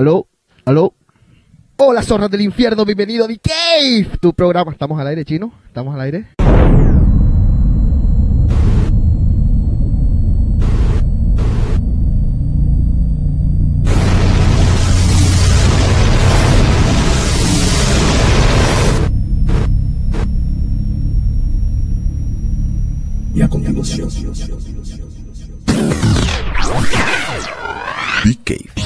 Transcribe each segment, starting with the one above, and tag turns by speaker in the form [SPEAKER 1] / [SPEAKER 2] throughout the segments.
[SPEAKER 1] Aló, aló. Hola, zorras del infierno, bienvenido a The Cave, tu programa. ¿Estamos al aire, chino? ¿Estamos al aire?
[SPEAKER 2] Y a continuación, The Cave.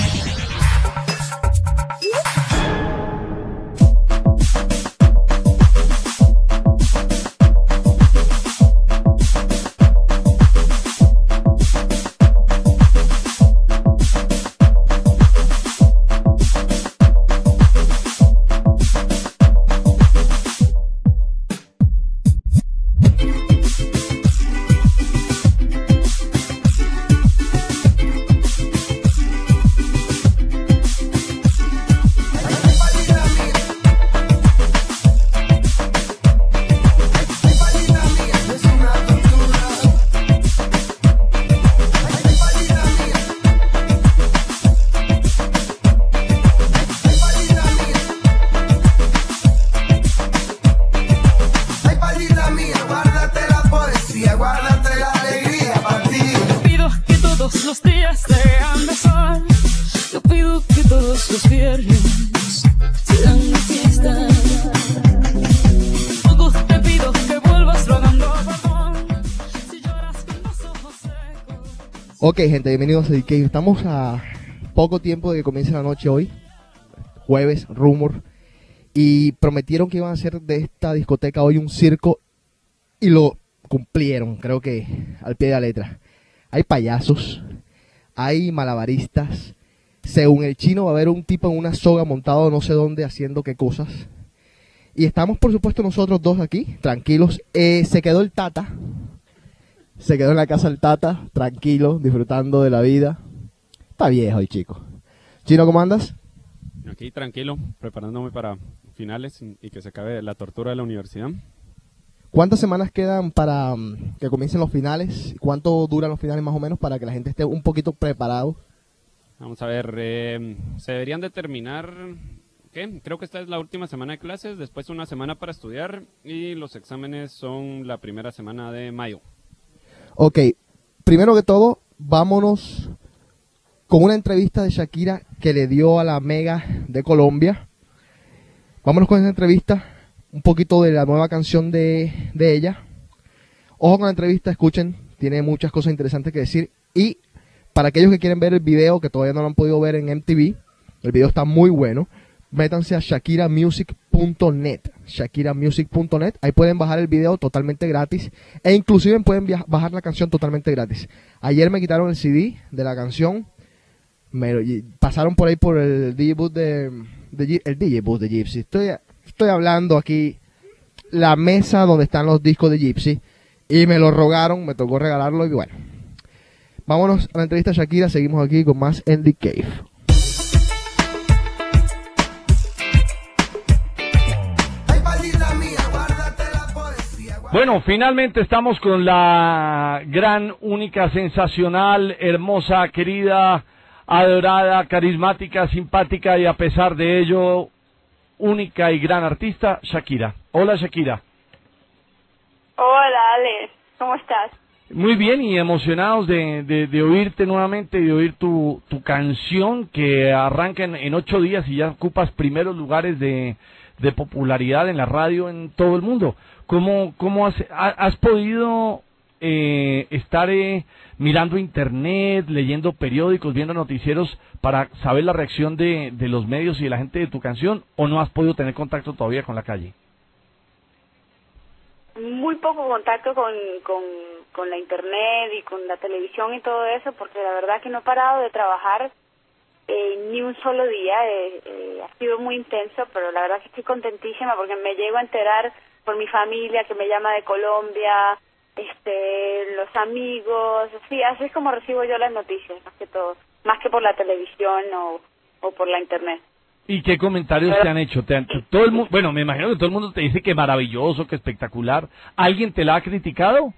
[SPEAKER 1] Ok, gente, bienvenidos a Cave. Estamos a poco tiempo de que comience la noche hoy. Jueves, Rumor. Y prometieron que iban a hacer de esta discoteca hoy un circo. Y lo cumplieron, creo que al pie de la letra. Hay payasos, hay malabaristas. Según el chino va a haber un tipo en una soga montado no sé dónde haciendo qué cosas. Y estamos, por supuesto, nosotros dos aquí, tranquilos. Eh, se quedó el Tata. Se quedó en la casa el Tata, tranquilo, disfrutando de la vida. Está viejo el chico. Chino, ¿cómo andas?
[SPEAKER 3] Aquí tranquilo, preparándome para finales y y que se acabe la tortura de la universidad.
[SPEAKER 1] ¿Cuántas semanas quedan para mm, que comiencen los finales? ¿Cuánto duran los finales más o menos para que la gente esté un poquito preparado?
[SPEAKER 3] Vamos a ver, eh, se deberían de terminar, ¿qué? Creo que esta es la última semana de clases, después una semana para estudiar y los exámenes son la primera semana de mayo.
[SPEAKER 1] Ok, primero que todo, vámonos con una entrevista de Shakira que le dio a la Mega de Colombia. Vámonos con esa entrevista, un poquito de la nueva canción de, de ella. Ojo con la entrevista, escuchen, tiene muchas cosas interesantes que decir. Y para aquellos que quieren ver el video, que todavía no lo han podido ver en MTV, el video está muy bueno. Métanse a shakiramusic.net, shakiramusic.net, ahí pueden bajar el video totalmente gratis e inclusive pueden bajar la canción totalmente gratis. Ayer me quitaron el CD de la canción, me pasaron por ahí por el DJ booth de, de el DJ booth de Gypsy. Estoy, estoy hablando aquí la mesa donde están los discos de Gypsy y me lo rogaron, me tocó regalarlo y bueno. Vámonos a la entrevista Shakira, seguimos aquí con más The Cave.
[SPEAKER 4] Bueno, finalmente estamos con la gran, única, sensacional, hermosa, querida, adorada, carismática, simpática y a pesar de ello, única y gran artista, Shakira. Hola Shakira.
[SPEAKER 5] Hola, Ale. ¿Cómo estás?
[SPEAKER 4] Muy bien y emocionados de, de- de oírte nuevamente y de oír tu, tu canción que arranca en, en ocho días y ya ocupas primeros lugares de, de popularidad en la radio en todo el mundo. ¿Cómo, cómo has, ha- has podido eh, estar eh, mirando internet, leyendo periódicos, viendo noticieros para saber la reacción de, de los medios y de la gente de tu canción o no has podido tener contacto todavía con la calle?
[SPEAKER 5] Muy poco contacto con, con, con la internet y con la televisión y todo eso, porque la verdad que no he parado de trabajar eh, ni un solo día. eh, eh, ha sido muy intenso, pero la verdad que estoy contentísima porque me llego a enterar por mi familia que me llama de Colombia, este, los amigos, así, así es como recibo yo las noticias, más que todo, más que por la televisión o, o por la internet.
[SPEAKER 4] ¿Y qué comentarios te han hecho? ¿Te han- todo el mu- bueno, me imagino que todo el mundo te dice que maravilloso, que espectacular. ¿Alguien te la ha criticado?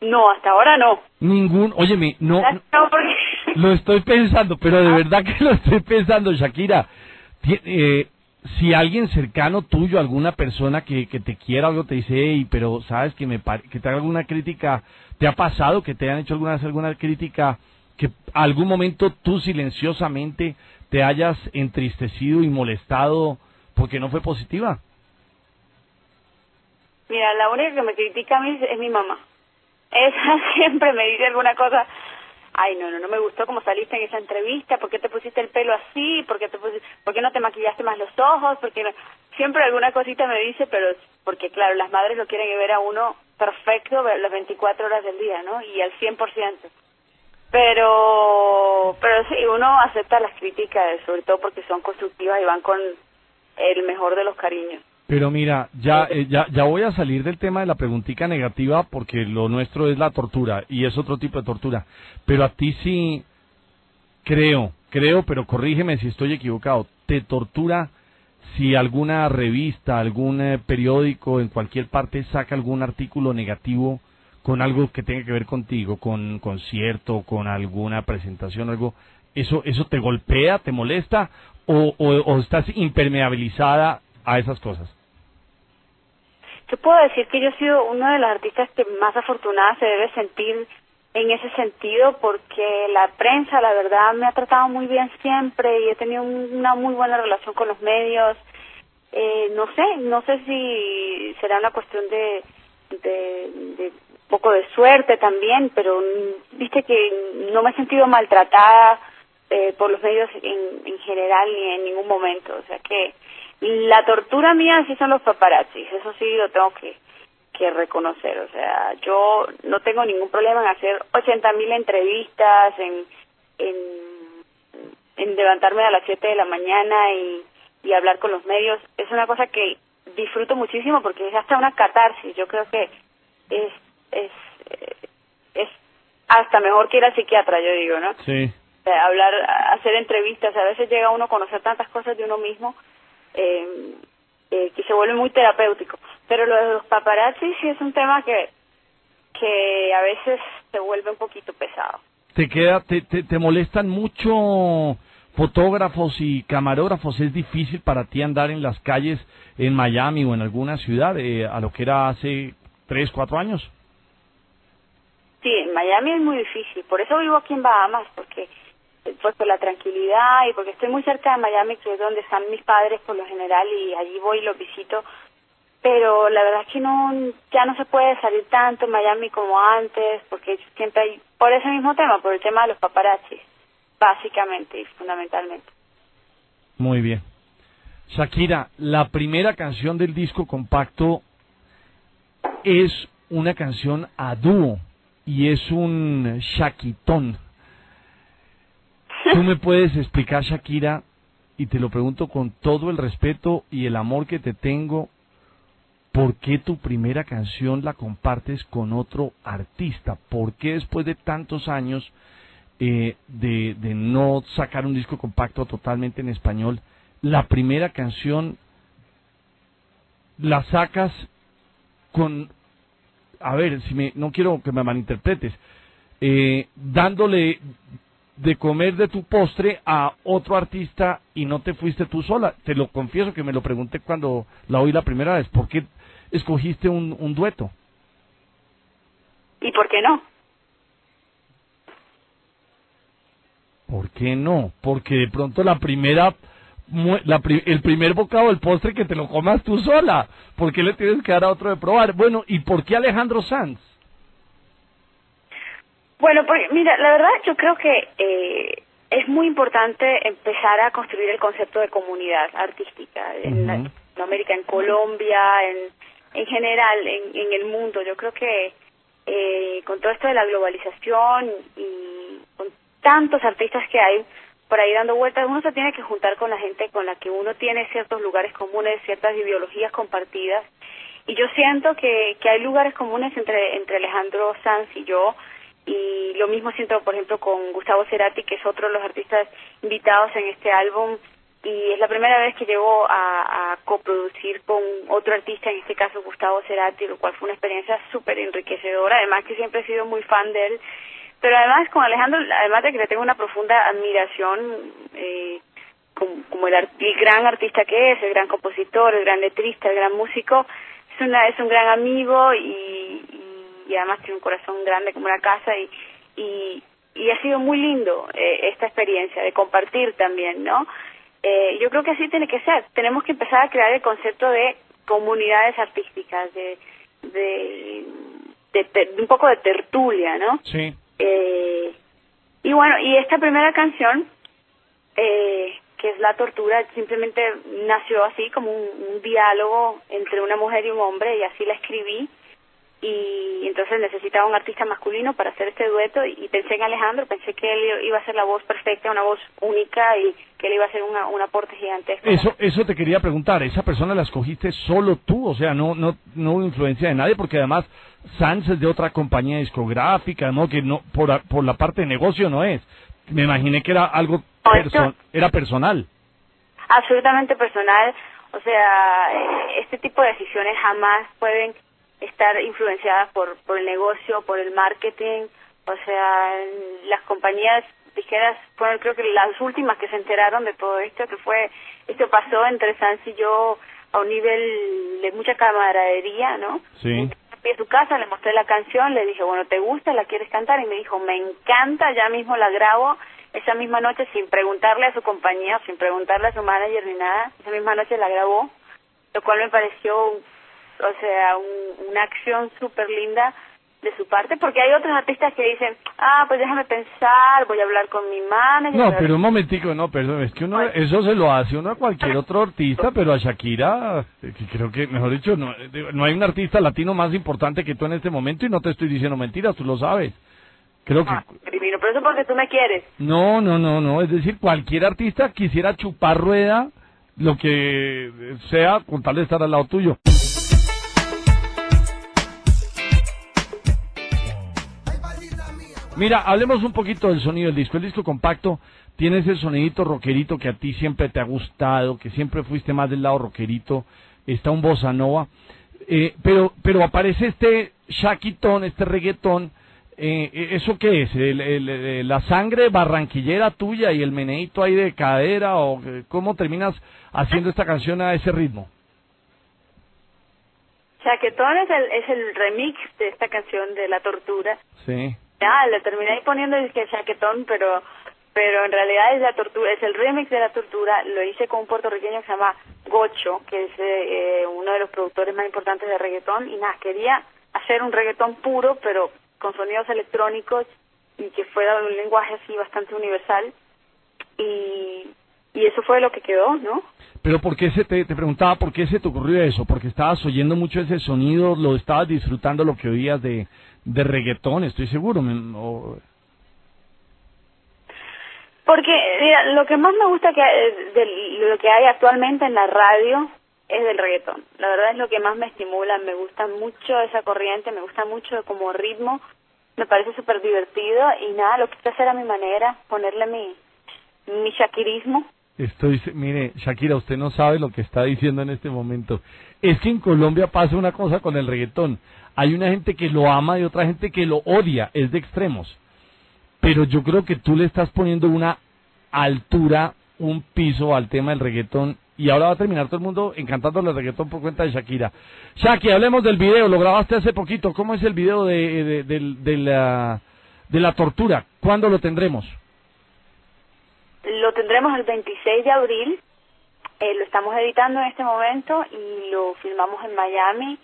[SPEAKER 5] No, hasta ahora no.
[SPEAKER 4] Ningún, óyeme, no,
[SPEAKER 5] No, porque
[SPEAKER 4] lo estoy pensando, pero de verdad que lo estoy pensando, Shakira. Eh, si alguien cercano tuyo, alguna persona que, que te quiera algo, te dice, hey, pero sabes que me que te haga alguna crítica, ¿te ha pasado que te han hecho alguna vez alguna crítica que algún momento tú silenciosamente te hayas entristecido y molestado porque no fue positiva?
[SPEAKER 5] Mira, la única que me critica a mí es, es mi mamá. Esa siempre me dice alguna cosa. Ay, no, no, no me gustó cómo saliste en esa entrevista. ¿Por qué te pusiste el pelo así? ¿Por qué, te pusi- ¿por no te maquillaste más los ojos? Porque no? Siempre alguna cosita me dice, pero porque, claro, las madres lo quieren ver a uno perfecto las 24 horas del día, ¿no? Y al 100%. Pero, pero sí, uno acepta las críticas, sobre todo porque son constructivas y van con el mejor de los cariños.
[SPEAKER 4] Pero mira, ya, eh, ya, ya voy a salir del tema de la preguntica negativa porque lo nuestro es la tortura y es otro tipo de tortura. Pero a ti sí creo, creo, pero corrígeme si estoy equivocado. ¿Te tortura si alguna revista, algún eh, periódico en cualquier parte saca algún artículo negativo con algo que tenga que ver contigo, con concierto, con alguna presentación, algo? ¿Eso, eso te golpea, te molesta o, o, o estás impermeabilizada a esas cosas?
[SPEAKER 5] Yo puedo decir que yo he sido una de las artistas que más afortunada se debe sentir en ese sentido porque la prensa, la verdad, me ha tratado muy bien siempre y he tenido un- una muy buena relación con los medios. Eh, no sé, no sé si será una cuestión de, de, poco de suerte también, pero viste que no me he sentido maltratada eh, por los medios en, en general ni en ningún momento. O sea que la tortura mía sí son los paparazzis, eso sí lo tengo que, que reconocer. O sea, yo no tengo ningún problema en hacer 80 mil entrevistas, en, en, en levantarme a las 7 de la mañana y, y hablar con los medios. Es una cosa que disfruto muchísimo porque es hasta una catarsis. Yo creo que es, es, eh, es hasta mejor que ir al psiquiatra, yo digo, ¿no?
[SPEAKER 4] Sí.
[SPEAKER 5] O sea, hablar, hacer entrevistas, a veces llega uno a conocer tantas cosas de uno mismo eh, eh, que se vuelve muy terapéutico. Pero lo de los paparazzi sí es un tema que, que a veces se vuelve un poquito pesado.
[SPEAKER 4] te queda te, te, te molestan mucho fotógrafos y camarógrafos es difícil para ti andar en las calles en Miami o en alguna ciudad eh, a lo que era hace tres cuatro años
[SPEAKER 5] Sí, en Miami es muy difícil, por eso vivo aquí en Bahamas, porque pues por la tranquilidad y porque estoy muy cerca de Miami, que es donde están mis padres por lo general y allí voy y los visito. Pero la verdad es que no, ya no se puede salir tanto en Miami como antes, porque siempre hay, por ese mismo tema, por el tema de los paparazzis, básicamente y fundamentalmente.
[SPEAKER 4] muy bien Shakira la primera canción del disco compacto es una canción a dúo y es un shaquitón ¿Tú me puedes explicar, Shakira, y te lo pregunto con todo el respeto y el amor que te tengo, por qué tu primera canción la compartes con otro artista? ¿Por qué después de tantos años eh, de, de no sacar un disco compacto totalmente en español, la primera canción la sacas con, a ver, si me, no quiero que me malinterpretes, eh, dándole de comer de tu postre a otro artista y no te fuiste tú sola. Te lo confieso que me lo pregunté cuando la oí la primera vez. ¿Por qué escogiste un, un dueto?
[SPEAKER 5] ¿Y por qué no?
[SPEAKER 4] ¿Por qué no? Porque de pronto la primera, la el primer bocado del postre que te lo comas tú sola. ¿Por qué le tienes que dar a otro de probar? Bueno, ¿y por qué Alejandro Sanz?
[SPEAKER 5] Bueno, pues mira, la verdad yo creo que eh, es muy importante empezar a construir el concepto de comunidad artística en. Latinoamérica, en Colombia, en, en general, en, en el mundo. Yo creo que eh, con todo esto de la globalización y con tantos artistas que hay por ahí dando vueltas, uno se tiene que juntar con la gente con la que uno tiene ciertos lugares comunes, ciertas ideologías compartidas. Y yo siento que, que hay lugares comunes entre, entre Alejandro Sanz y yo, y lo mismo siento, por ejemplo, con Gustavo Cerati, que es otro de los artistas invitados en este álbum, y es la primera vez que llego a, a coproducir con otro artista, en este caso Gustavo Cerati, lo cual fue una experiencia súper enriquecedora, además que siempre he sido muy fan de él, Pero además con Alejandro, además de que le tengo una profunda admiración, eh, como, como el, el gran artista que es, el gran compositor, el gran letrista, el gran músico, es una es un gran amigo y, y, además tiene un corazón grande como una casa y, y, y ha sido muy lindo eh, esta experiencia de compartir también, ¿no? Eh, yo creo que así tiene que ser. Tenemos que empezar a crear el concepto de comunidades artísticas, de, de, de, de un poco de tertulia, ¿no?
[SPEAKER 4] Sí.
[SPEAKER 5] Eh, y bueno, y esta primera canción, eh, que es La Tortura, simplemente nació así como un, un diálogo entre una mujer y un hombre y así la escribí. Y entonces necesitaba un artista masculino para hacer este dueto y pensé en Alejandro, pensé que él iba a ser la voz perfecta, una voz única y que él iba a ser una, un aporte gigantesco.
[SPEAKER 4] Eso, eso te quería preguntar, ¿esa persona la escogiste solo tú? O sea, no, no, no hubo influencia de nadie, porque además Sanz es de otra compañía discográfica, ¿no? Que no, por, por la parte de negocio no es. Me imaginé que era algo, perso- era personal.
[SPEAKER 5] absolutamente personal. O sea, eh, este tipo de decisiones jamás pueden estar influenciadas por, por el negocio, por el marketing. O sea, las compañías disqueras fueron creo que las últimas que se enteraron de todo esto, que fue, esto pasó entre Sanz y yo a un nivel de mucha camaradería, ¿no?
[SPEAKER 4] Sí.
[SPEAKER 5] Fui a su casa, le mostré la canción, le dije, bueno, ¿te gusta? ¿La quieres cantar? Y me dijo, me encanta, ya mismo la grabo. Esa misma noche, sin preguntarle a su compañía, sin preguntarle a su manager ni nada, esa misma noche la grabó, lo cual me pareció, o sea, un- una acción súper linda de su parte, porque hay otros artistas que dicen, ah, pues déjame pensar, voy a hablar con mi manager.
[SPEAKER 4] No, pero un momentico, no, perdón, es que uno, eso se lo hace uno a cualquier otro artista, pero a Shakira, eh, creo que, mejor dicho, no, eh, no hay un artista latino más importante que tú en este momento y no te estoy diciendo mentiras, tú lo sabes. Creo que...
[SPEAKER 5] Ah, divino, pero eso porque tú me quieres.
[SPEAKER 4] No, no, no, no, es decir, cualquier artista quisiera chupar rueda, lo que sea, con tal de estar al lado tuyo. Mira, hablemos un poquito del sonido del disco. El disco compacto tiene ese sonidito rockerito que a ti siempre te ha gustado, que siempre fuiste más del lado rockerito. Está un bossa nova. Eh, pero, pero aparece este shaquitón, este reggaetón. Eh, ¿Eso qué es? ¿El- el- el- ¿La sangre barranquillera tuya y el meneíto ahí de cadera? ¿O eh, cómo terminas haciendo esta canción a ese ritmo?
[SPEAKER 5] Chaquetón es el, es el remix de esta canción de La Tortura.
[SPEAKER 4] Sí.
[SPEAKER 5] Ah, le terminé ahí poniendo el que chaquetón, pero pero en realidad es la tortura, es el remix de la tortura. Lo hice con un puertorriqueño que se llama Gocho, que es eh, uno de los productores más importantes de reggaetón. Y nada, quería hacer un reggaetón puro, pero con sonidos electrónicos y que fuera un lenguaje así bastante universal. Y, y eso fue lo que quedó, ¿no?
[SPEAKER 4] Pero ¿por qué se te, te preguntaba por qué se te ocurrió eso? Porque estabas oyendo mucho ese sonido, lo estabas disfrutando lo que oías de, de reggaetón, estoy seguro. o-
[SPEAKER 5] Porque mira, lo que más me gusta que de lo que hay actualmente en la radio es del reggaetón. La verdad es lo que más me estimula, me gusta mucho esa corriente, me gusta mucho como ritmo, me parece súper divertido y nada, lo quise hacer a mi manera, ponerle mi mi shakirismo.
[SPEAKER 4] Estoy, mire, Shakira, usted no sabe lo que está diciendo en este momento. Es que en Colombia pasa una cosa con el reggaetón. Hay una gente que lo ama y otra gente que lo odia, es de extremos. Pero yo creo que tú le estás poniendo una altura, un piso al tema del reggaetón y ahora va a terminar todo el mundo encantándole el reggaetón por cuenta de Shakira. Shaki, hablemos del video, lo grabaste hace poquito. ¿Cómo es el video de, de, de la, de la tortura? ¿Cuándo lo tendremos?
[SPEAKER 5] Lo tendremos el 26 de abril, eh, lo estamos editando en este momento y lo filmamos en Miami.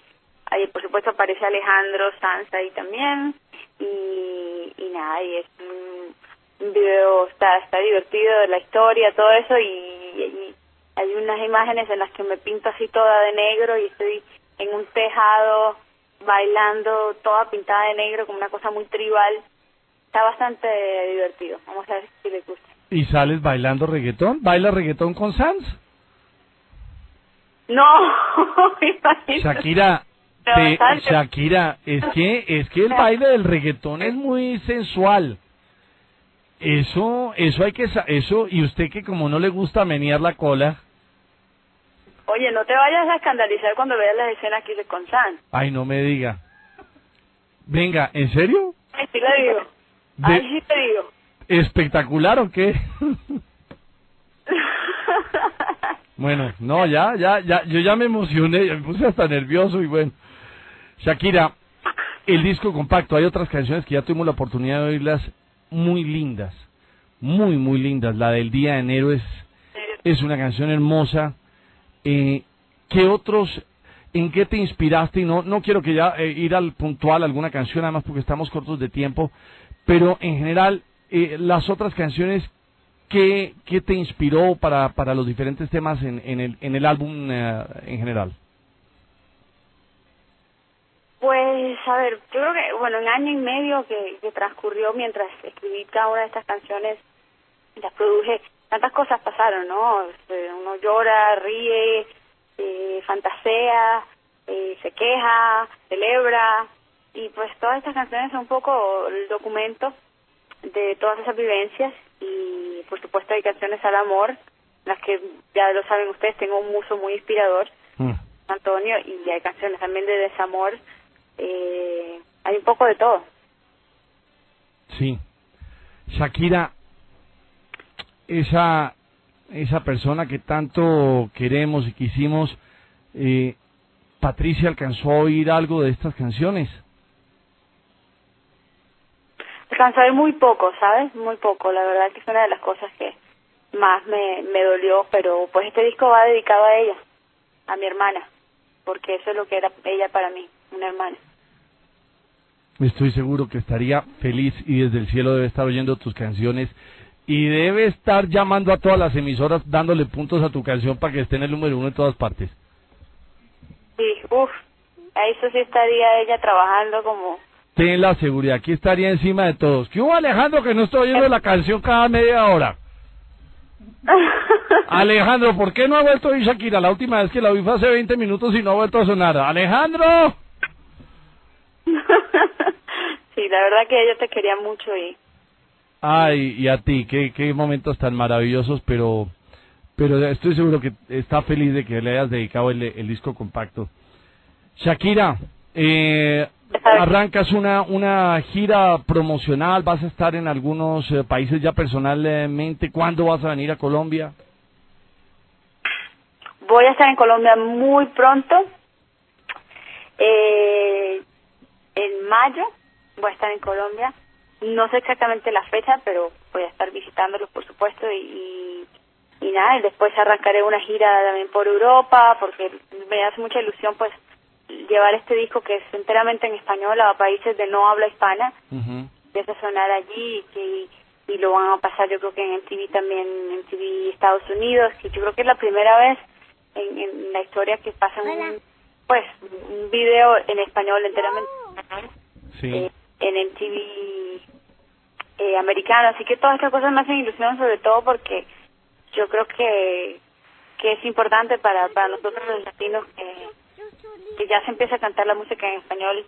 [SPEAKER 5] Ahí por supuesto aparece Alejandro Sanz ahí también y, y nada, y es un, video, está, está divertido, la historia, todo eso y, y hay unas imágenes en las que me pinto así toda de negro y estoy en un tejado bailando toda pintada de negro como una cosa muy tribal. Está bastante divertido, vamos a ver si les gusta.
[SPEAKER 4] ¿Y sales bailando reggaetón? ¿Baila reggaetón con Sans?
[SPEAKER 5] No.
[SPEAKER 4] Shakira, te-. Shakira, es que es que el baile del reggaetón es muy sensual. Eso, eso hay que, eso, y usted que como no le gusta menear la cola,
[SPEAKER 5] Oye, no te vayas a escandalizar cuando veas las escenas que hice con San.
[SPEAKER 4] ay no me diga. Venga, ¿en serio?
[SPEAKER 5] Ay, sí le digo.
[SPEAKER 4] De-
[SPEAKER 5] Ahí sí te digo.
[SPEAKER 4] ¿Espectacular o qué? Bueno, no, ya, ya, ya, yo ya me emocioné, ya me puse hasta nervioso y bueno. Shakira, el disco compacto, hay otras canciones que ya tuvimos la oportunidad de oírlas muy lindas, muy, muy lindas. La del Día de Enero es, es una canción hermosa. Eh, ¿Qué otros, en qué te inspiraste? Y no, no quiero que ya eh, ir al puntual alguna canción, además porque estamos cortos de tiempo, pero en general, eh, las otras canciones, ¿qué, qué te inspiró para, para los diferentes temas en, en, el, en el álbum eh, en general?
[SPEAKER 5] Pues, a ver, yo creo que, bueno, en año y medio que, que transcurrió mientras escribí cada una de estas canciones, las produje, tantas cosas pasaron, ¿no? Este, Uno llora, ríe, eh, fantasea, eh, se queja, celebra, y pues todas estas canciones son un poco el documento de todas esas vivencias y por supuesto hay canciones al amor, las que ya lo saben ustedes, tengo un muso muy inspirador,
[SPEAKER 4] Mm.
[SPEAKER 5] Antonio, y hay canciones también de desamor, eh, hay un poco de todo.
[SPEAKER 4] Sí. Shakira, esa, esa persona que tanto queremos y quisimos, eh, Patricia alcanzó a oír algo de estas canciones.
[SPEAKER 5] Alcanzó a ver muy poco, ¿sabes? Muy poco, la verdad que es una de las cosas que más me, me dolió, pero pues este disco va dedicado a ella, a mi hermana, porque eso es lo que era ella para mí, una hermana.
[SPEAKER 4] Estoy seguro que estaría feliz y desde el cielo debe estar oyendo tus canciones y debe estar llamando a todas las emisoras dándole puntos a tu canción para que esté en el número uno en todas partes.
[SPEAKER 5] Sí, uff, a eso sí estaría ella trabajando como...
[SPEAKER 4] Ten la seguridad, aquí estaría encima de todos. ¿Qué hubo Alejandro que no estoy oyendo la canción cada media hora? Alejandro, ¿por qué no ha vuelto a oír Shakira? La última vez que la oí fue hace 20 minutos y no ha vuelto a sonar. Alejandro.
[SPEAKER 5] sí, la verdad que ella te quería mucho y
[SPEAKER 4] Ay, y a ti, qué, qué momentos tan maravillosos, pero, pero estoy seguro que está feliz de que le hayas dedicado el, el disco compacto. Shakira, eh, arrancas una, una gira promocional, vas a estar en algunos eh, países ya personalmente, ¿cuándo vas a venir a Colombia?
[SPEAKER 5] voy a estar en Colombia muy pronto. Eh, en mayo voy a estar en Colombia. No sé exactamente la fecha, pero voy a estar visitándolos, por supuesto, y, y, y nada, y después arrancaré una gira también por Europa, porque me hace mucha ilusión, pues, llevar este disco que es enteramente en español a países de no habla hispana,
[SPEAKER 4] Ujú.
[SPEAKER 5] empieza a sonar allí y, que- y lo van a pasar yo creo que en MTV también, en MTV Estados Unidos, y yo creo que es la primera vez en, en la historia que pasan un, pues, un video en español enteramente
[SPEAKER 4] Sí.
[SPEAKER 5] eh, en MTV eh, americano, así que todas estas cosas me hacen ilusión sobre todo porque yo creo que que es importante para, para nosotros los latinos que, que ya se empieza a cantar la música en español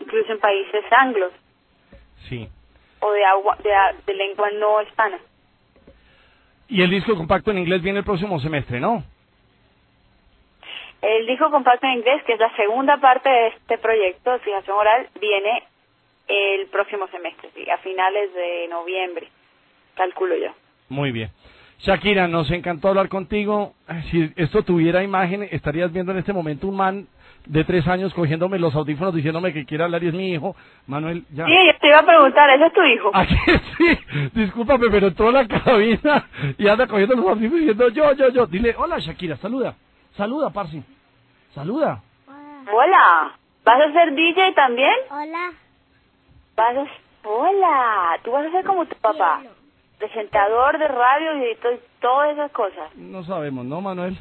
[SPEAKER 5] incluso en países anglos
[SPEAKER 4] Sí.
[SPEAKER 5] o de agua de, de lengua no hispana.
[SPEAKER 4] Y el disco compacto en inglés viene el próximo semestre, ¿no?
[SPEAKER 5] El disco compacto en inglés, que es la segunda parte de este proyecto de fijación oral, viene el próximo semestre, sí, a finales de noviembre, calculo yo.
[SPEAKER 4] Muy bien. Shakira, nos encantó hablar contigo. Si esto tuviera imagen, estarías viendo en este momento un man de tres años cogiéndome los audífonos diciéndome que quiere hablar y es mi hijo. Manuel, ya.
[SPEAKER 5] Sí, yo te iba a preguntar, ¿ese es tu hijo?
[SPEAKER 4] ¿A qué sí? Discúlpame, pero entró a la cabina y anda cogiendo los audífonos diciendo yo, yo, yo. Dile, hola Shakira, saluda. Saluda, Parsi. Saluda.
[SPEAKER 5] Hola, ¿vas a ser DJ también?
[SPEAKER 6] Hola.
[SPEAKER 5] Vas a... Hola, tú vas a ser como tu papá, presentador de radio y de to- todas esas cosas.
[SPEAKER 4] No sabemos, ¿no, Manuel?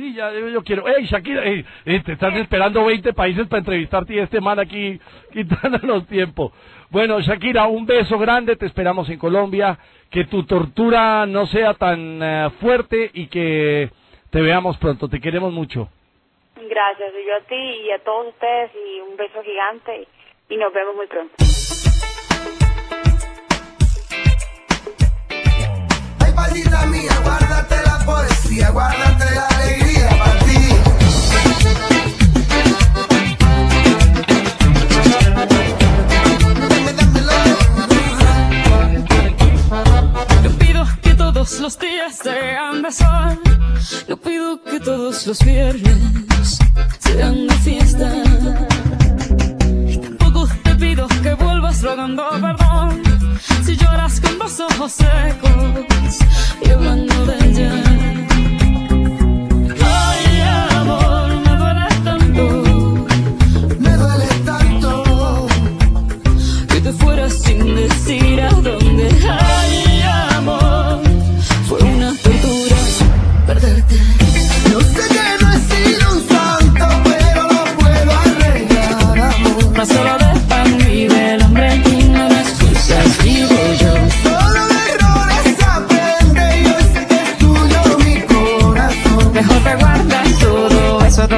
[SPEAKER 4] Sí, ya yo, yo quiero. ¡Ey, Shakira! ey, ey, te están esperando 20 países para entrevistarte y este man aquí quitándonos tiempo. Bueno, Shakira, un beso grande. Te esperamos en Colombia. Que tu tortura no sea tan eh, fuerte y que te veamos pronto. Te queremos mucho.
[SPEAKER 5] Gracias, y yo a ti y a todos ustedes y un beso gigante y nos vemos muy pronto.
[SPEAKER 7] Ay, mía, guárdate la poesía, guárdate
[SPEAKER 8] días sean de sol. Yo pido que todos los viernes sean de fiesta. Tampoco te pido que vuelvas rogando perdón. Si lloras con los ojos secos y hablando de ella. Ay, amor, me duele tanto
[SPEAKER 2] Me duele tanto.
[SPEAKER 8] que te fueras sin decir a dónde.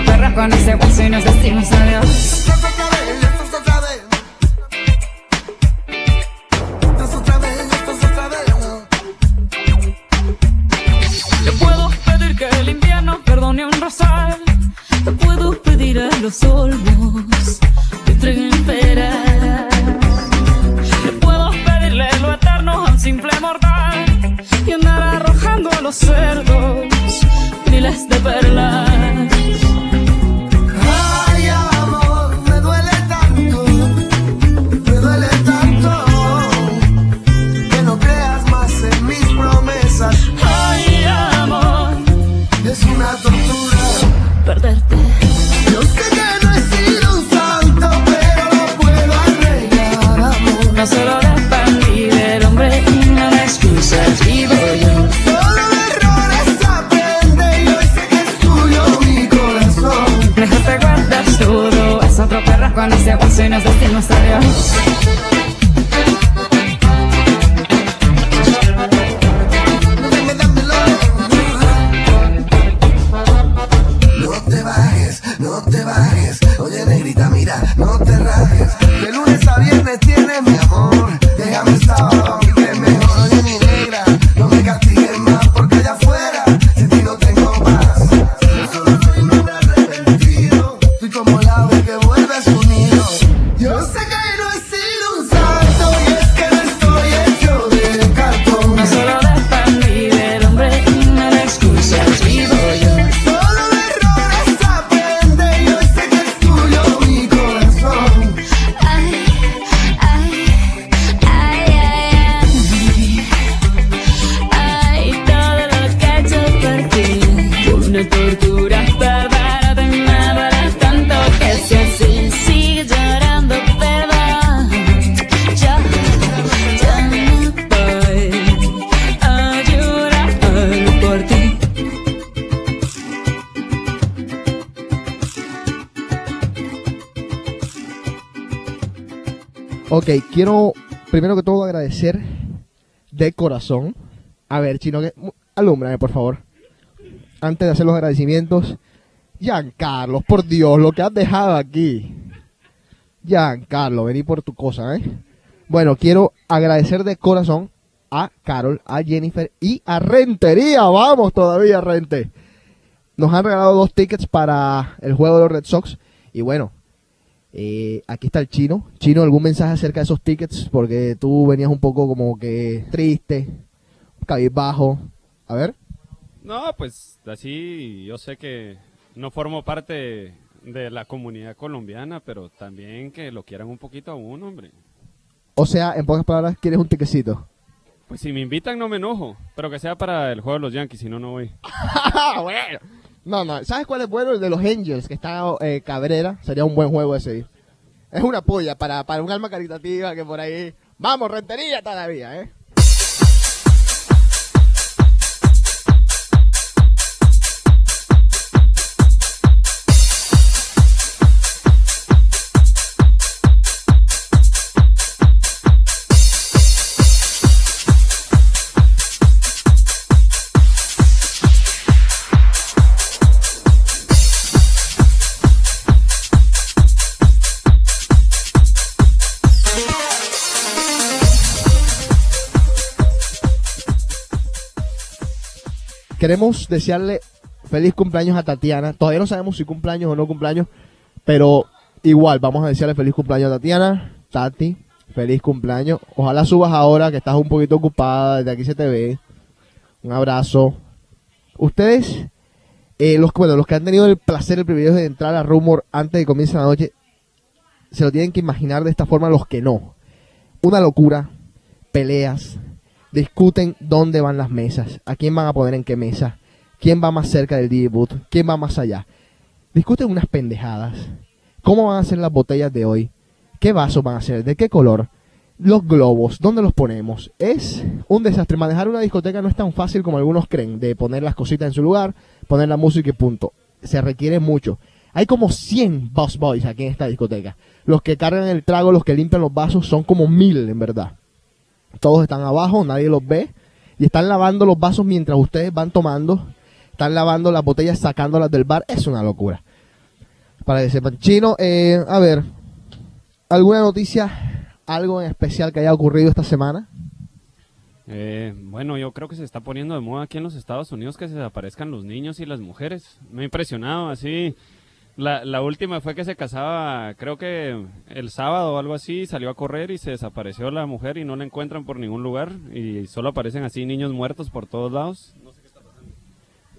[SPEAKER 8] Perro con ese hueso y nos decimos adiós.
[SPEAKER 2] Oye, negrita, mira, no te rajes.
[SPEAKER 1] Ok, quiero primero que todo agradecer de corazón. A ver, chino, que, alúmbrame por favor. Antes de hacer los agradecimientos. Giancarlo, por Dios, lo que has dejado aquí. Giancarlo, vení por tu cosa, ¿eh? Bueno, quiero agradecer de corazón a Carol, a Jennifer y a Rentería. Vamos todavía, Rente. Nos han regalado dos tickets para el juego de los Red Sox. Y bueno, eh, aquí está el chino. Chino, ¿algún mensaje acerca de esos tickets? Porque tú venías un poco como que triste, cabizbajo. A ver.
[SPEAKER 3] No, pues así yo sé que no formo parte de la comunidad colombiana, pero también que lo quieran un poquito a uno, hombre.
[SPEAKER 1] O sea, en pocas palabras, ¿quieres un tiquecito?
[SPEAKER 3] Pues si me invitan no me enojo, pero que sea para el juego de los Yankees, si no, no voy.
[SPEAKER 1] bueno. No, no. ¿Sabes cuál es bueno? El de los Angels, que está eh, Cabrera. Sería un buen juego ese. Es una polla para, para un alma caritativa que por ahí... Vamos, rentería todavía, ¿eh? Queremos desearle feliz cumpleaños a Tatiana. Todavía no sabemos si cumpleaños o no cumpleaños, pero igual vamos a desearle feliz cumpleaños a Tatiana. Tati, feliz cumpleaños. Ojalá subas ahora que estás un poquito ocupada, desde aquí se te ve. Un abrazo. Ustedes, eh, los, bueno, los que han tenido el placer, el privilegio de entrar a Rumor antes de que comience la noche, se lo tienen que imaginar de esta forma los que no. Una locura, peleas, discuten dónde van las mesas, a quién van a poner en qué mesa, quién va más cerca del DJ booth, quién va más allá. Discuten unas pendejadas. ¿Cómo van a ser las botellas de hoy? ¿Qué vasos van a ser? ¿De qué color? Los globos, ¿dónde los ponemos? Es un desastre. Manejar una discoteca no es tan fácil como algunos creen, de poner las cositas en su lugar, poner la música y punto. Se requiere mucho. Hay como 100 boss boys aquí en esta discoteca. Los que cargan el trago, los que limpian los vasos, son como mil en verdad. Todos están abajo, nadie los ve. Y están lavando los vasos mientras ustedes van tomando. Están lavando las botellas, sacándolas del bar. Es una locura. Para que sepan. Chino, eh, a ver. ¿Alguna noticia, algo en especial que haya ocurrido esta semana?
[SPEAKER 3] Eh, bueno, yo creo que se está poniendo de moda aquí en los Estados Unidos que se desaparezcan los niños y las mujeres. Me ha impresionado, así. La, la última fue que se casaba, creo que el sábado o algo así, salió a correr y se desapareció la mujer y no la encuentran por ningún lugar y solo aparecen así niños muertos por todos lados.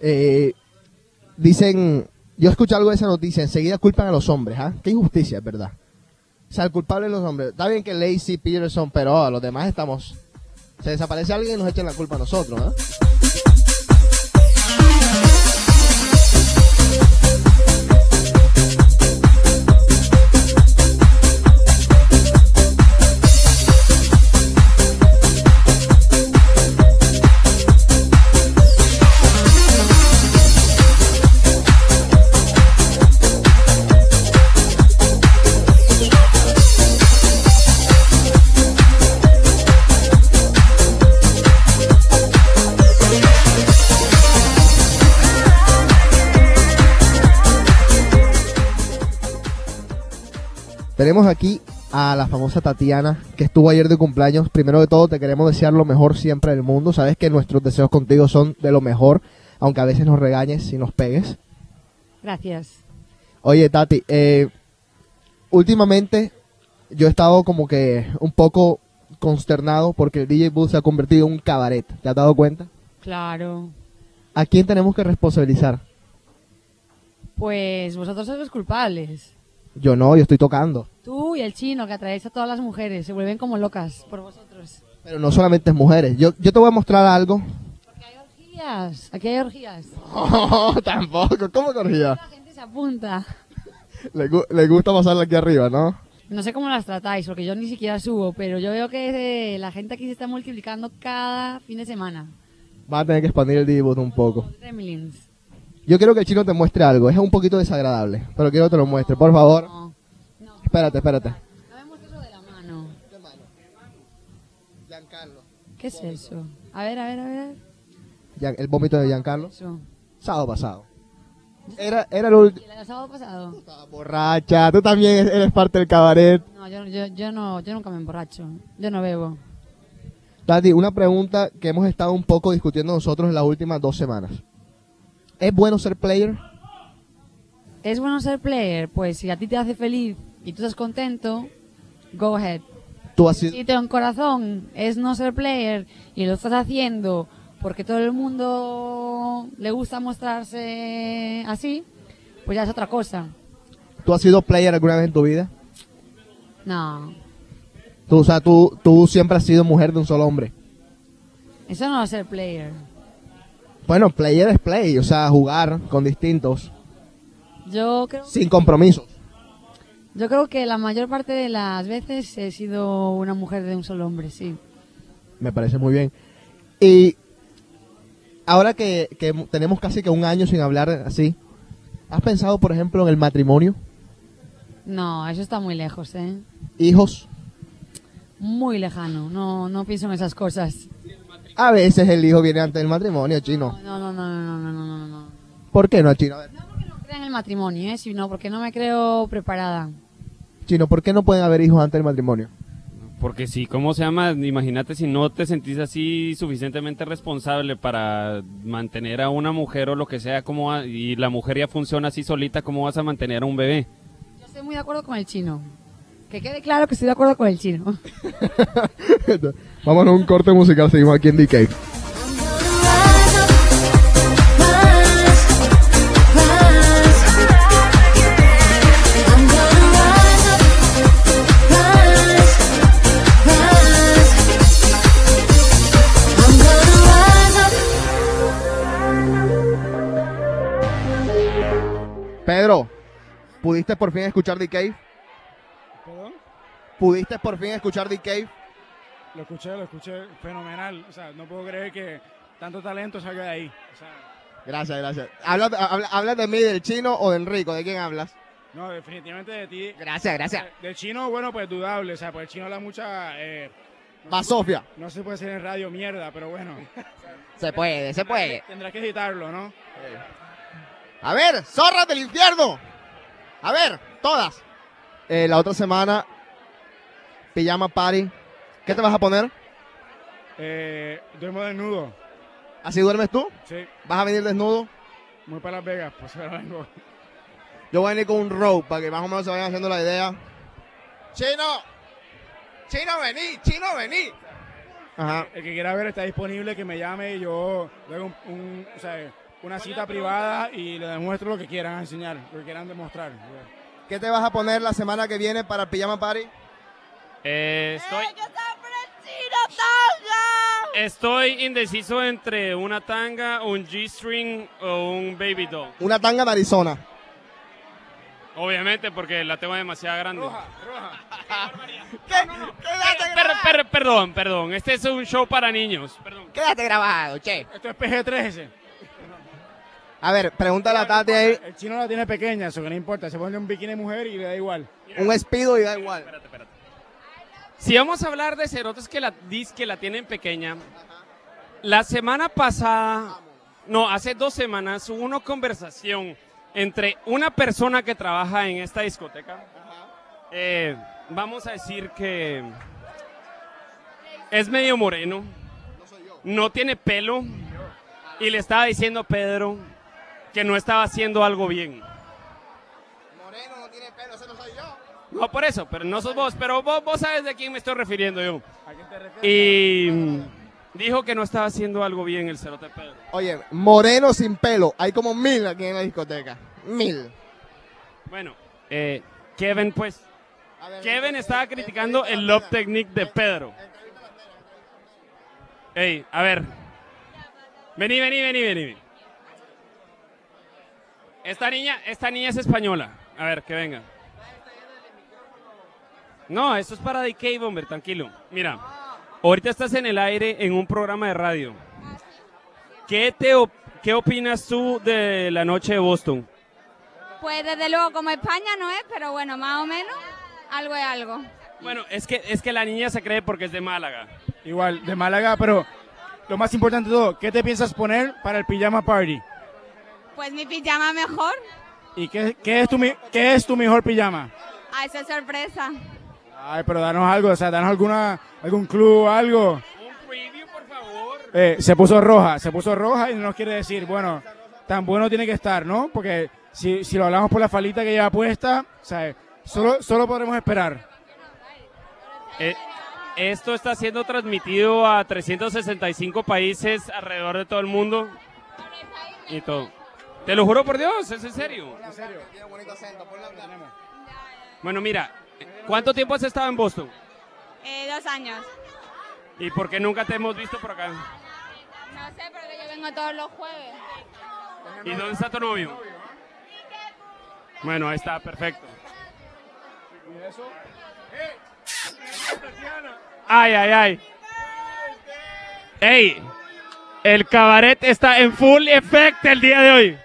[SPEAKER 1] Eh, dicen, yo escuché algo de esa noticia, enseguida culpan a los hombres, ¿ah? Qué injusticia, es verdad. O sea, el culpable es los hombres. Está bien que Lacey Peterson, pero oh, los demás estamos... Se desaparece alguien y nos echan la culpa a nosotros, ¿ah? Tenemos aquí a la famosa Tatiana, que estuvo ayer de cumpleaños. Primero de todo, te queremos desear lo mejor siempre del mundo. Sabes que nuestros deseos contigo son de lo mejor, aunque a veces nos regañes y nos pegues.
[SPEAKER 6] Gracias.
[SPEAKER 1] Oye, Tati, eh, últimamente yo he estado como que un poco consternado porque el DJ Booth se ha convertido en un cabaret. ¿Te has dado cuenta?
[SPEAKER 6] Claro.
[SPEAKER 1] ¿A quién tenemos que responsabilizar?
[SPEAKER 6] Pues vosotros sois los culpables.
[SPEAKER 1] Yo no, yo estoy tocando.
[SPEAKER 6] Tú y el chino que atraéis a todas las mujeres. Se vuelven como locas por vosotros.
[SPEAKER 1] Pero no solamente es mujeres. Yo, yo te voy a mostrar algo.
[SPEAKER 6] Porque hay orgías. Aquí hay orgías.
[SPEAKER 1] No, tampoco. ¿Cómo corría?
[SPEAKER 6] La gente se apunta.
[SPEAKER 1] Le, le gusta pasarla aquí arriba, ¿no?
[SPEAKER 6] No sé cómo las tratáis, porque yo ni siquiera subo, pero yo veo que la gente aquí se está multiplicando cada fin de semana.
[SPEAKER 1] Va a tener que expandir el debut un poco.
[SPEAKER 6] Gremlins.
[SPEAKER 1] Yo quiero que el chino te muestre algo. Es un poquito desagradable, pero quiero que te lo muestre. Por favor.
[SPEAKER 6] No,
[SPEAKER 1] Espérate, espérate.
[SPEAKER 6] muestres lo de la mano. ¿Qué es eso? A ver, a ver, a ver.
[SPEAKER 1] Gian- el vómito de Giancarlo.
[SPEAKER 6] Eso.
[SPEAKER 1] Sábado pasado. Era, era el último.
[SPEAKER 6] ¿Y el sábado pasado?
[SPEAKER 1] Borracha, tú también eres parte del cabaret.
[SPEAKER 6] No, yo, yo, yo no, yo nunca me emborracho. Yo no bebo.
[SPEAKER 1] Tati, una pregunta que hemos estado un poco discutiendo nosotros en las últimas dos semanas. ¿Es bueno ser player?
[SPEAKER 6] ¿Es bueno ser player? Pues si a ti te hace feliz y tú estás contento, go ahead.
[SPEAKER 1] Tú has sido...
[SPEAKER 6] Si tu corazón es no ser player y lo estás haciendo porque todo el mundo le gusta mostrarse así, pues ya es otra cosa.
[SPEAKER 1] ¿Tú has sido player alguna vez en tu vida?
[SPEAKER 6] No,
[SPEAKER 1] Tú, o sea, tú, tú siempre has sido mujer de un solo hombre.
[SPEAKER 6] eso no es ser player.
[SPEAKER 1] Bueno, player es play, o sea, jugar con distintos,
[SPEAKER 6] Yo creo,
[SPEAKER 1] sin compromisos.
[SPEAKER 6] Yo creo que la mayor parte de las veces he sido una mujer de un solo hombre, sí.
[SPEAKER 1] Me parece muy bien. Y ahora que, que tenemos casi que un año sin hablar así, ¿has pensado, por ejemplo, en el matrimonio?
[SPEAKER 6] No, eso está muy lejos, ¿eh?
[SPEAKER 1] ¿Hijos?
[SPEAKER 6] Muy lejano. No, no pienso en esas cosas.
[SPEAKER 1] A veces el hijo viene antes del matrimonio, chino.
[SPEAKER 6] No, no, no, no, no, no, no, no.
[SPEAKER 1] ¿Por qué no, chino? A ver,
[SPEAKER 6] No crea en el matrimonio, ¿eh? Sino porque no me creo preparada.
[SPEAKER 1] chino, ¿por qué no pueden haber hijos antes del matrimonio?
[SPEAKER 3] Porque si, ¿cómo se llama? Imagínate si no te sentís así suficientemente responsable para mantener a una mujer o lo que sea, ¿cómo va- y la mujer ya funciona así solita, ¿cómo vas a mantener a un bebé?
[SPEAKER 6] Yo estoy muy de acuerdo con el chino. Que quede claro que estoy de acuerdo con el chino.
[SPEAKER 1] Vámonos a un corte musical, seguimos aquí en DK. ¿Pudiste por fin escuchar The Cave?
[SPEAKER 9] ¿Perdón?
[SPEAKER 1] ¿Pudiste por fin escuchar The Cave?
[SPEAKER 9] Lo escuché, lo escuché fenomenal. O sea, no puedo creer que tanto talento salga de ahí. O sea,
[SPEAKER 1] Gracias, gracias. ¿Hablas habla, hablas de mí, del chino o de Enrico? ¿De quién hablas?
[SPEAKER 9] no, definitivamente de ti.
[SPEAKER 1] Gracias, gracias.
[SPEAKER 9] De chino, bueno, pues dudable. O sea, pues el chino habla mucha. Eh,
[SPEAKER 1] Basofia.
[SPEAKER 9] no se puede hacer en radio mierda, pero bueno.
[SPEAKER 1] Se puede, se puede.
[SPEAKER 9] Tendrás que editarlo, ¿no?
[SPEAKER 1] A ver, zorras del infierno. A ver, todas. Eh, la otra semana, pijama party. ¿Qué te vas a poner?
[SPEAKER 9] Eh, duermo desnudo.
[SPEAKER 1] ¿Así duermes tú?
[SPEAKER 9] Sí,
[SPEAKER 1] ¿Vas a venir desnudo?
[SPEAKER 9] muy para Las Vegas, pues ahora vengo.
[SPEAKER 1] Yo voy a venir con un rope para que más o menos se vayan haciendo la idea. ¡Chino! ¡Chino, vení! ¡Chino, vení! Ajá.
[SPEAKER 9] El que quiera ver está disponible, que me llame y yo le hago un, un- o sea, una cita privada y le demuestro lo que quieran enseñar, lo que quieran demostrar.
[SPEAKER 1] ¿Qué te vas a poner la semana que viene para el pijama party?
[SPEAKER 3] Eh, estoy, estoy indeciso entre una tanga, un G-string o un baby doll.
[SPEAKER 1] Una tanga de Arizona.
[SPEAKER 3] Obviamente porque la tengo demasiado grande.
[SPEAKER 1] ¿Qué? Quédate
[SPEAKER 3] Per- per- perdón, perdón. Este es un show para niños. Perdón.
[SPEAKER 1] Quédate grabado, che.
[SPEAKER 9] Esto es PG-13.
[SPEAKER 1] A ver, pregúntale a Tati ahí.
[SPEAKER 9] El chino la tiene pequeña, eso que no importa. Se pone un bikini mujer y le da igual.
[SPEAKER 1] Un espido y da igual.
[SPEAKER 3] Espérate, espérate. Si vamos a hablar de cerotes que la dis que la tienen pequeña, la semana pasada, no, hace dos semanas hubo una conversación entre una persona que trabaja en esta discoteca. eh, vamos a decir que es medio moreno, no tiene pelo y le estaba diciendo a Pedro que no estaba haciendo algo bien.
[SPEAKER 1] Moreno no tiene pelo, ese no soy yo.
[SPEAKER 3] No, por eso, pero no sos vos, pero vos, vos sabes de quién me estoy refiriendo yo. Y mm, dijo que no estaba haciendo algo bien el cerote Pedro.
[SPEAKER 1] Oye, moreno sin pelo. Hay como mil aquí en la discoteca. Mil.
[SPEAKER 3] Bueno, eh, Kevin, pues, Kevin estaba criticando el love technique de Pedro. Ey, a ver. Vení, vení, vení, vení. Esta niña, esta niña es española. A ver, que venga. No, esto es para Cave, hombre, tranquilo. Mira, ahorita estás en el aire en un programa de radio. ¿Qué, te op- qué opinas tú de la noche de Boston?
[SPEAKER 10] Pues desde luego, como España no es, pero bueno, más o menos, algo es algo.
[SPEAKER 3] Bueno, es que, es que la niña se cree porque es de Málaga.
[SPEAKER 9] Igual, de Málaga, pero lo más importante de todo, ¿qué te piensas poner para el pijama party?
[SPEAKER 10] Pues mi pijama mejor.
[SPEAKER 9] ¿Y qué, qué es, tu, mi- qué es tu mejor pijama?
[SPEAKER 10] A esa sorpresa.
[SPEAKER 9] Ay, pero danos algo, o sea, danos alguna, algún club, algo.
[SPEAKER 3] Un preview, por favor.
[SPEAKER 9] Eh, se puso roja, se puso roja y no nos quiere decir, bueno, tan bueno tiene que estar, ¿no? Porque si, si lo hablamos por la falita que lleva puesta, o sea, solo, solo podremos esperar.
[SPEAKER 3] Eh, esto está siendo transmitido a 365 países alrededor de todo el mundo. Y todo. Te lo juro por Dios, es en serio. Bueno, mira, ¿cuánto tiempo has estado en Boston?
[SPEAKER 10] Eh, dos años.
[SPEAKER 3] ¿Y por qué nunca te hemos visto por acá?
[SPEAKER 10] No sé, porque yo vengo todos los jueves.
[SPEAKER 3] ¿Y dónde está tu novio? Bueno, ahí está, perfecto. Ay, ay, ay. Ey, el cabaret está en full effect el día de hoy.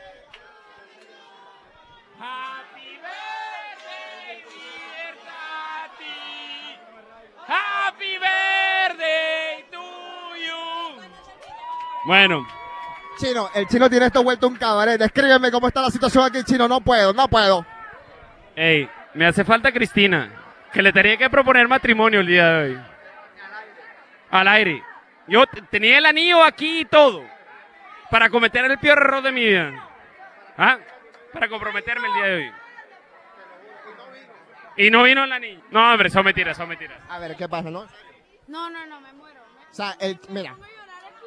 [SPEAKER 3] Bueno,
[SPEAKER 1] Chino, el chino tiene esto vuelto un cabaret. Escríbeme cómo está la situación aquí, chino. No puedo, no puedo.
[SPEAKER 3] Ey, me hace falta Cristina, que le tenía que proponer matrimonio el día de hoy. Al aire. Yo tenía el anillo aquí y todo. Para cometer el peor error de mi vida. ¿Ah? Para comprometerme el día de hoy. Y no vino el anillo. No, hombre, son mentiras, son mentiras.
[SPEAKER 1] A ver, ¿qué pasa, no? O
[SPEAKER 10] No, no, no, me muero.
[SPEAKER 1] sea, el, mira,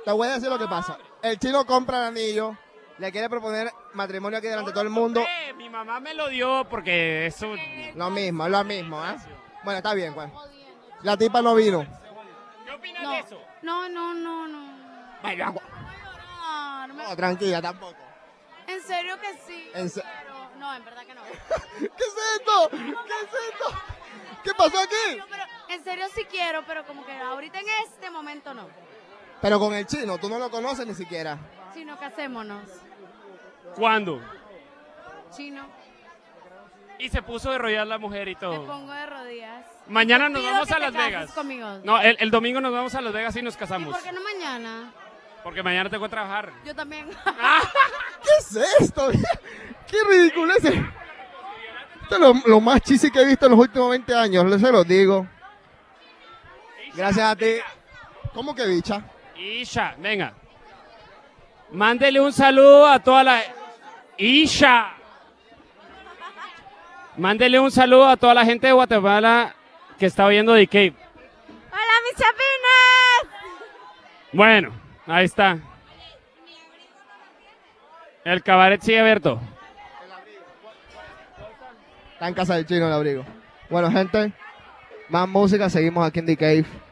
[SPEAKER 1] te voy a decir lo que pasa. El chino compra el anillo, le quiere proponer matrimonio aquí delante de todo el mundo.
[SPEAKER 3] Eh, mi mamá me lo dio porque eso...
[SPEAKER 1] Lo mismo, es lo mismo, ¿eh? Bueno, está bien, pues. La tipa no vino.
[SPEAKER 3] ¿Qué opinas
[SPEAKER 10] No,
[SPEAKER 3] de eso?
[SPEAKER 10] no, no, no, no.
[SPEAKER 1] Vaya,
[SPEAKER 10] No, no
[SPEAKER 1] tranquila, tampoco.
[SPEAKER 10] En serio que sí.
[SPEAKER 1] En se-
[SPEAKER 10] pero
[SPEAKER 11] No, en verdad que no.
[SPEAKER 1] ¿Qué es esto? ¿Qué es esto? ¿Qué pasó aquí?
[SPEAKER 11] No, pero en serio sí quiero, pero como que ahorita en este momento no.
[SPEAKER 1] Pero con el chino, tú no lo conoces ni siquiera.
[SPEAKER 11] Sino casémonos.
[SPEAKER 3] ¿Cuándo?
[SPEAKER 11] Chino,
[SPEAKER 3] Y se puso de rollar la mujer y
[SPEAKER 11] te
[SPEAKER 3] todo.
[SPEAKER 11] pongo de rodillas.
[SPEAKER 3] Mañana nos
[SPEAKER 11] Pido
[SPEAKER 3] vamos
[SPEAKER 11] que
[SPEAKER 3] a
[SPEAKER 11] te
[SPEAKER 3] Las Vegas.
[SPEAKER 11] conmigo.
[SPEAKER 3] No, el, el domingo nos vamos a Las Vegas y nos
[SPEAKER 11] ¿Y
[SPEAKER 3] casamos.
[SPEAKER 11] por qué no mañana?
[SPEAKER 3] Porque mañana tengo que trabajar.
[SPEAKER 11] Yo también.
[SPEAKER 1] ¿Qué es esto? ¡Qué ridículo es! Esto es lo, lo más chisi que he visto en los últimos 20 años, les se los digo. Gracias a ti. ¿Cómo que bicha?
[SPEAKER 3] Isha, venga. Mándele un saludo a toda la... Isha. Mándele un saludo a toda la gente de Guatemala que está oyendo The Cape.
[SPEAKER 11] ¡Hola, mis chapines!
[SPEAKER 3] Bueno, ahí está. El cabaret sigue abierto.
[SPEAKER 1] Está en casa del chino el abrigo. Bueno, gente, más música, seguimos aquí en The Cave.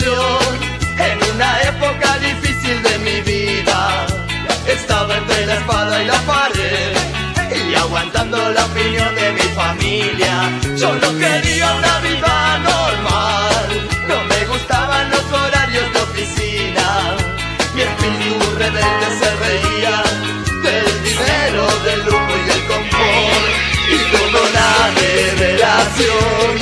[SPEAKER 7] En una época difícil de mi vida. Estaba entre la espada y la pared y aguantando la opinión de mi familia. Yo no quería una vida normal, no me gustaban los horarios de oficina. Mi espíritu rebelde se reía del dinero, del lujo y del confort y tuve una revelación.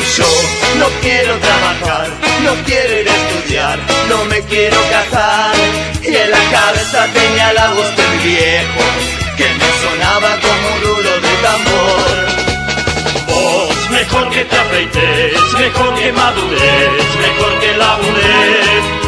[SPEAKER 7] yo no quiero trabajar, no quiero ir a estudiar, no me quiero casar. Y en la cabeza tenía la voz del viejo, que me sonaba como un rulo de tambor.
[SPEAKER 12] Vos, mejor que te afeites, mejor que madures, mejor que labures.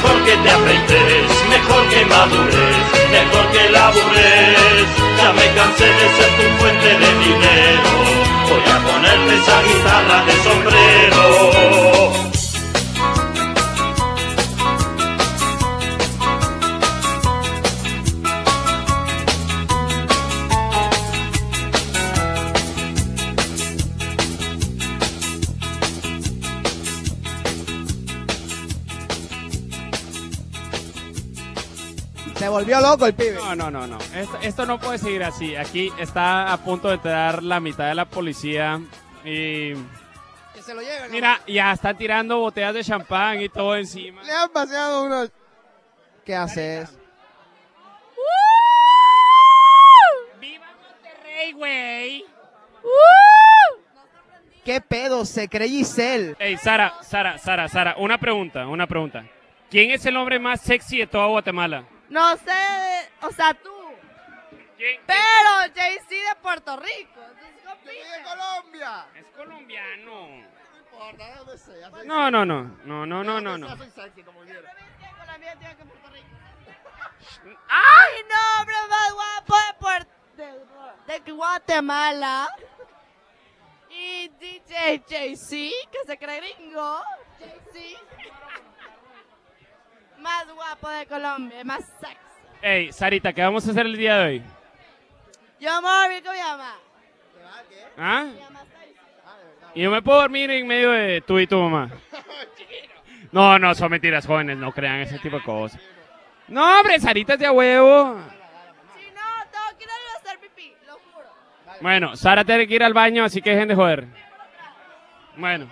[SPEAKER 12] Mejor que te afeites, mejor que madures, mejor que labures. Ya me cansé de ser tu fuente de dinero, voy a ponerte esa guitarra de sombrero.
[SPEAKER 1] Volvió loco el pibe.
[SPEAKER 3] No, no, no, no. Esto, esto no puede seguir así. Aquí está a punto de entrar la mitad de la policía y...
[SPEAKER 1] Que se lo lleven.
[SPEAKER 3] Mira, ya están tirando botellas de champán y todo encima.
[SPEAKER 1] Le han paseado unos. ¿Qué haces?
[SPEAKER 3] Rey, güey.
[SPEAKER 1] ¿Qué pedo? Se cree Giselle.
[SPEAKER 3] Ey, Sara, Sara, Sara, Sara, una pregunta, una pregunta. ¿Quién es el hombre más sexy de toda Guatemala?
[SPEAKER 11] No sé, o sea, tú. Pero Jay-Z de Puerto Rico. de
[SPEAKER 1] Colombia.
[SPEAKER 3] Es colombiano. No, no, no, no, no, no, no, no.
[SPEAKER 11] ¡Ay, no, hombre más guapo de, Puerto, de, de Guatemala! Y DJ JC, que se cree gringo. JC. Más guapo de Colombia, más sexy.
[SPEAKER 3] Ey, Sarita, ¿qué vamos a hacer el día de hoy?
[SPEAKER 11] Yo me voy a dormir con mi mamá.
[SPEAKER 3] ¿Ah? Y yo me puedo dormir en medio de tú y tu mamá. No, no, son mentiras, jóvenes, no crean ese tipo de cosas. No, hombre, Sarita es de huevo.
[SPEAKER 11] Si no, tengo que ir a hacer pipí, lo juro.
[SPEAKER 3] Bueno, Sara tiene que ir al baño, así que dejen de joder. Bueno,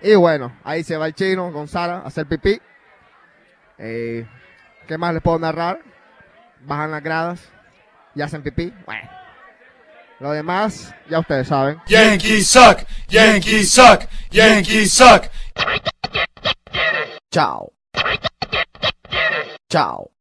[SPEAKER 1] Y bueno, ahí se va el chino con Sara a hacer pipí. Eh, ¿Qué más les puedo narrar? Bajan las gradas y hacen pipí. Bueno. Lo demás, ya ustedes saben.
[SPEAKER 2] Yankees suck, Yankees suck, Yankees suck.
[SPEAKER 1] Chao. Chao.